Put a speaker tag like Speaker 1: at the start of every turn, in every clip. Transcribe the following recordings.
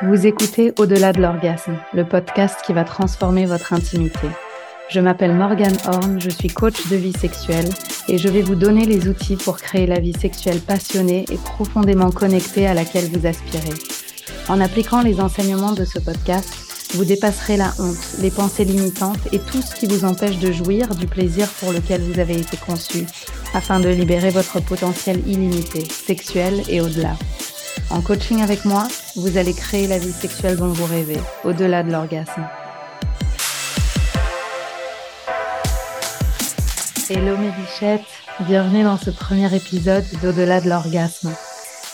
Speaker 1: Vous écoutez Au-delà de l'orgasme, le podcast qui va transformer votre intimité. Je m'appelle Morgane Horn, je suis coach de vie sexuelle et je vais vous donner les outils pour créer la vie sexuelle passionnée et profondément connectée à laquelle vous aspirez. En appliquant les enseignements de ce podcast, vous dépasserez la honte, les pensées limitantes et tout ce qui vous empêche de jouir du plaisir pour lequel vous avez été conçu, afin de libérer votre potentiel illimité, sexuel et au-delà. En coaching avec moi, vous allez créer la vie sexuelle dont vous rêvez, au-delà de l'orgasme. Hello mes bichettes, bienvenue dans ce premier épisode d'Au-delà de l'orgasme.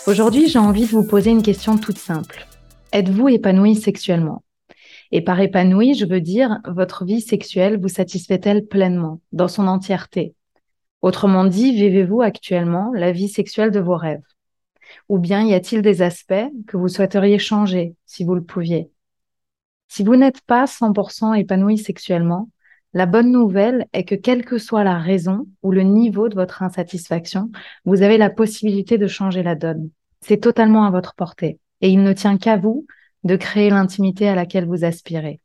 Speaker 1: Aujourd'hui, j'ai envie de vous poser une question toute simple. Êtes-vous épanoui sexuellement? Et par épanoui, je veux dire, votre vie sexuelle vous satisfait-elle pleinement, dans son entièreté? Autrement dit, vivez-vous actuellement la vie sexuelle de vos rêves? Ou bien y a-t-il des aspects que vous souhaiteriez changer si vous le pouviez? Si vous n'êtes pas 100% épanoui sexuellement, la bonne nouvelle est que quelle que soit la raison ou le niveau de votre insatisfaction, vous avez la possibilité de changer la donne. C'est totalement à votre portée et il ne tient qu'à vous de créer l'intimité à laquelle vous aspirez.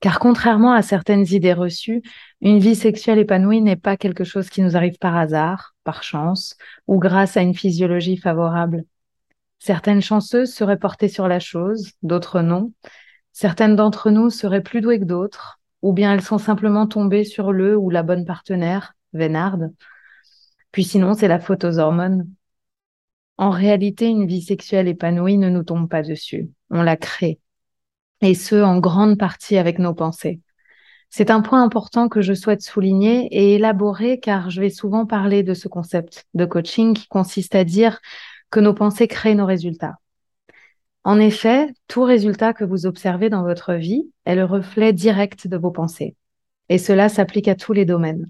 Speaker 1: Car contrairement à certaines idées reçues, une vie sexuelle épanouie n'est pas quelque chose qui nous arrive par hasard, par chance ou grâce à une physiologie favorable. Certaines chanceuses seraient portées sur la chose, d'autres non. Certaines d'entre nous seraient plus douées que d'autres, ou bien elles sont simplement tombées sur le ou la bonne partenaire, Vénarde. Puis sinon, c'est la faute aux hormones. En réalité, une vie sexuelle épanouie ne nous tombe pas dessus, on la crée. Et ce, en grande partie avec nos pensées. C'est un point important que je souhaite souligner et élaborer car je vais souvent parler de ce concept de coaching qui consiste à dire que nos pensées créent nos résultats. En effet, tout résultat que vous observez dans votre vie est le reflet direct de vos pensées. Et cela s'applique à tous les domaines.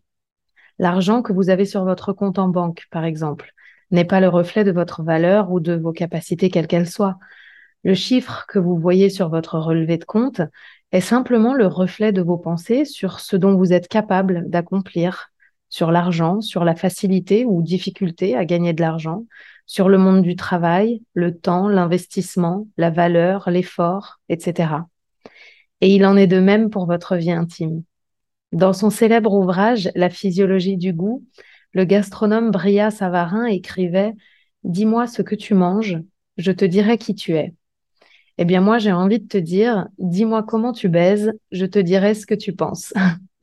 Speaker 1: L'argent que vous avez sur votre compte en banque, par exemple, n'est pas le reflet de votre valeur ou de vos capacités quelles qu'elles soient. Le chiffre que vous voyez sur votre relevé de compte est simplement le reflet de vos pensées sur ce dont vous êtes capable d'accomplir, sur l'argent, sur la facilité ou difficulté à gagner de l'argent, sur le monde du travail, le temps, l'investissement, la valeur, l'effort, etc. Et il en est de même pour votre vie intime. Dans son célèbre ouvrage La physiologie du goût, le gastronome Bria Savarin écrivait Dis-moi ce que tu manges, je te dirai qui tu es. Eh bien, moi, j'ai envie de te dire Dis-moi comment tu baises, je te dirai ce que tu penses.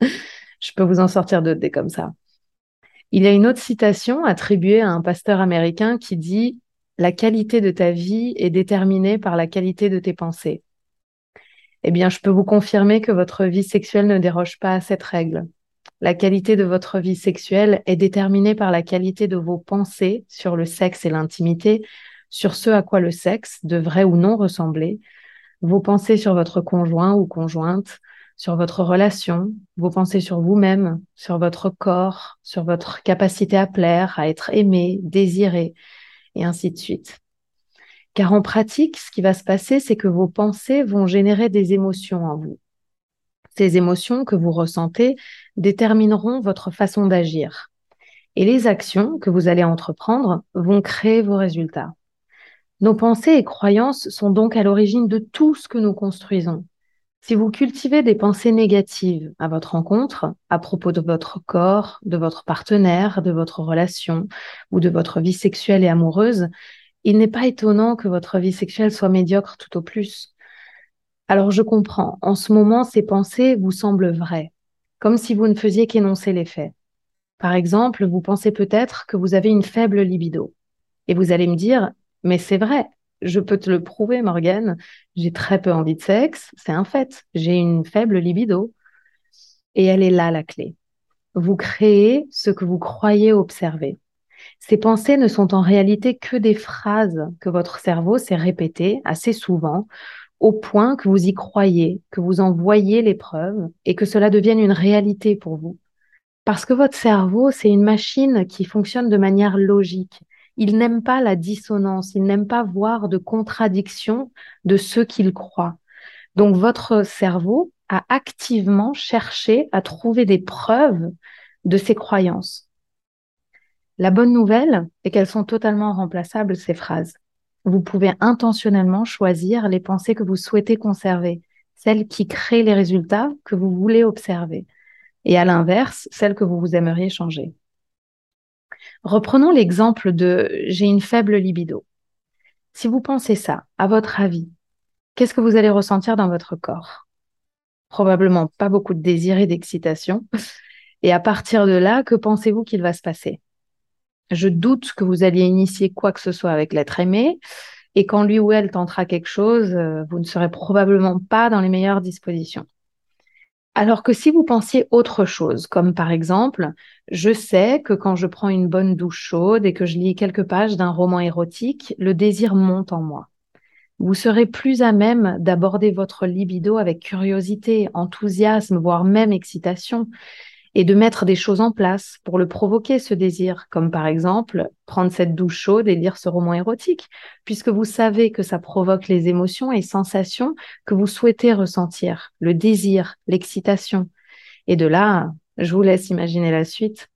Speaker 1: je peux vous en sortir d'autres des comme ça. Il y a une autre citation attribuée à un pasteur américain qui dit La qualité de ta vie est déterminée par la qualité de tes pensées. Eh bien, je peux vous confirmer que votre vie sexuelle ne déroge pas à cette règle. La qualité de votre vie sexuelle est déterminée par la qualité de vos pensées sur le sexe et l'intimité, sur ce à quoi le sexe devrait ou non ressembler, vos pensées sur votre conjoint ou conjointe, sur votre relation, vos pensées sur vous-même, sur votre corps, sur votre capacité à plaire, à être aimé, désiré, et ainsi de suite. Car en pratique, ce qui va se passer, c'est que vos pensées vont générer des émotions en vous. Ces émotions que vous ressentez détermineront votre façon d'agir. Et les actions que vous allez entreprendre vont créer vos résultats. Nos pensées et croyances sont donc à l'origine de tout ce que nous construisons. Si vous cultivez des pensées négatives à votre rencontre, à propos de votre corps, de votre partenaire, de votre relation ou de votre vie sexuelle et amoureuse, il n'est pas étonnant que votre vie sexuelle soit médiocre tout au plus. Alors je comprends, en ce moment, ces pensées vous semblent vraies, comme si vous ne faisiez qu'énoncer les faits. Par exemple, vous pensez peut-être que vous avez une faible libido. Et vous allez me dire, mais c'est vrai, je peux te le prouver, Morgane. J'ai très peu envie de sexe, c'est un fait. J'ai une faible libido. Et elle est là, la clé. Vous créez ce que vous croyez observer. Ces pensées ne sont en réalité que des phrases que votre cerveau s'est répétées assez souvent au point que vous y croyez, que vous en voyez les preuves et que cela devienne une réalité pour vous. Parce que votre cerveau, c'est une machine qui fonctionne de manière logique. Il n'aime pas la dissonance, il n'aime pas voir de contradiction de ce qu'il croit. Donc votre cerveau a activement cherché à trouver des preuves de ses croyances. La bonne nouvelle est qu'elles sont totalement remplaçables, ces phrases. vous pouvez intentionnellement choisir les pensées que vous souhaitez conserver, celles qui créent les résultats que vous voulez observer, et à l'inverse, celles que vous vous aimeriez changer. Reprenons l'exemple de j'ai une faible libido. Si vous pensez ça, à votre avis, qu'est-ce que vous allez ressentir dans votre corps? Probablement pas beaucoup de désir et d'excitation. Et à partir de là, que pensez-vous qu'il va se passer? Je doute que vous alliez initier quoi que ce soit avec l'être aimé. Et quand lui ou elle tentera quelque chose, euh, vous ne serez probablement pas dans les meilleures dispositions. Alors que si vous pensiez autre chose, comme par exemple, je sais que quand je prends une bonne douche chaude et que je lis quelques pages d'un roman érotique, le désir monte en moi. Vous serez plus à même d'aborder votre libido avec curiosité, enthousiasme, voire même excitation, et de mettre des choses en place pour le provoquer, ce désir, comme par exemple prendre cette douche chaude et lire ce roman érotique, puisque vous savez que ça provoque les émotions et sensations que vous souhaitez ressentir, le désir, l'excitation. Et de là, je vous laisse imaginer la suite.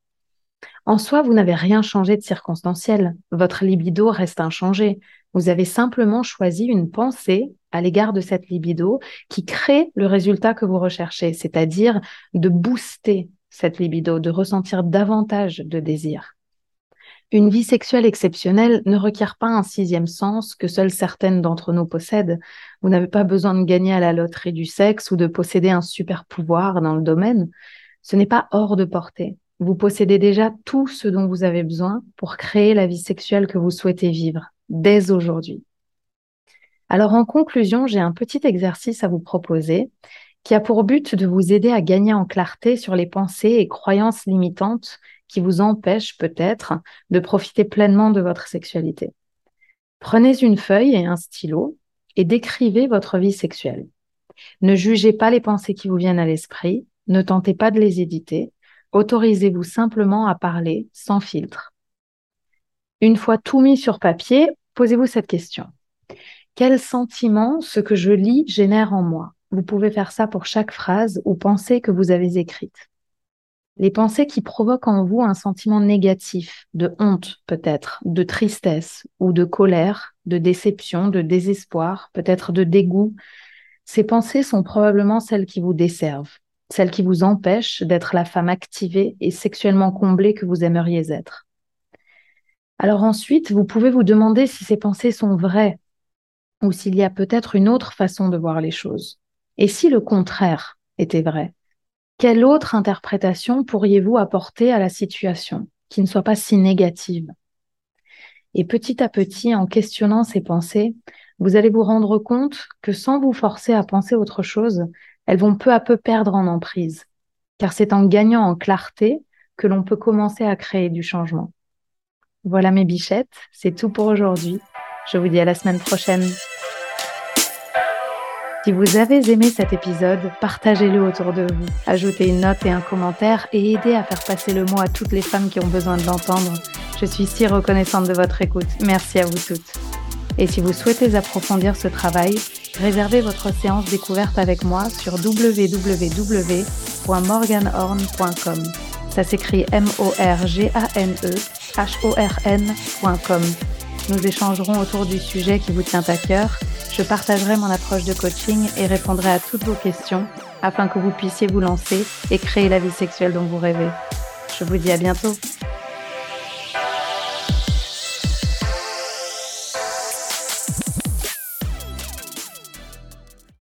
Speaker 1: En soi, vous n'avez rien changé de circonstanciel. Votre libido reste inchangé. Vous avez simplement choisi une pensée à l'égard de cette libido qui crée le résultat que vous recherchez, c'est-à-dire de booster cette libido, de ressentir davantage de désir. Une vie sexuelle exceptionnelle ne requiert pas un sixième sens que seules certaines d'entre nous possèdent. Vous n'avez pas besoin de gagner à la loterie du sexe ou de posséder un super pouvoir dans le domaine. Ce n'est pas hors de portée. Vous possédez déjà tout ce dont vous avez besoin pour créer la vie sexuelle que vous souhaitez vivre dès aujourd'hui. Alors en conclusion, j'ai un petit exercice à vous proposer qui a pour but de vous aider à gagner en clarté sur les pensées et croyances limitantes qui vous empêchent peut-être de profiter pleinement de votre sexualité. Prenez une feuille et un stylo et décrivez votre vie sexuelle. Ne jugez pas les pensées qui vous viennent à l'esprit, ne tentez pas de les éditer, autorisez-vous simplement à parler sans filtre. Une fois tout mis sur papier, posez-vous cette question. Quel sentiment ce que je lis génère en moi? Vous pouvez faire ça pour chaque phrase ou pensée que vous avez écrite. Les pensées qui provoquent en vous un sentiment négatif, de honte peut-être, de tristesse ou de colère, de déception, de désespoir, peut-être de dégoût, ces pensées sont probablement celles qui vous desservent, celles qui vous empêchent d'être la femme activée et sexuellement comblée que vous aimeriez être. Alors ensuite, vous pouvez vous demander si ces pensées sont vraies ou s'il y a peut-être une autre façon de voir les choses. Et si le contraire était vrai, quelle autre interprétation pourriez-vous apporter à la situation qui ne soit pas si négative? Et petit à petit, en questionnant ces pensées, vous allez vous rendre compte que sans vous forcer à penser autre chose, elles vont peu à peu perdre en emprise, car c'est en gagnant en clarté que l'on peut commencer à créer du changement. Voilà mes bichettes, c'est tout pour aujourd'hui. Je vous dis à la semaine prochaine. Si vous avez aimé cet épisode, partagez-le autour de vous, ajoutez une note et un commentaire et aidez à faire passer le mot à toutes les femmes qui ont besoin de l'entendre. Je suis si reconnaissante de votre écoute. Merci à vous toutes. Et si vous souhaitez approfondir ce travail, réservez votre séance découverte avec moi sur www.morganhorn.com. Ça s'écrit M-O-R-G-A-N-E H-O-R-N.com. Nous échangerons autour du sujet qui vous tient à cœur je partagerai mon approche de coaching et répondrai à toutes vos questions afin que vous puissiez vous lancer et créer la vie sexuelle dont vous rêvez. Je vous dis à bientôt.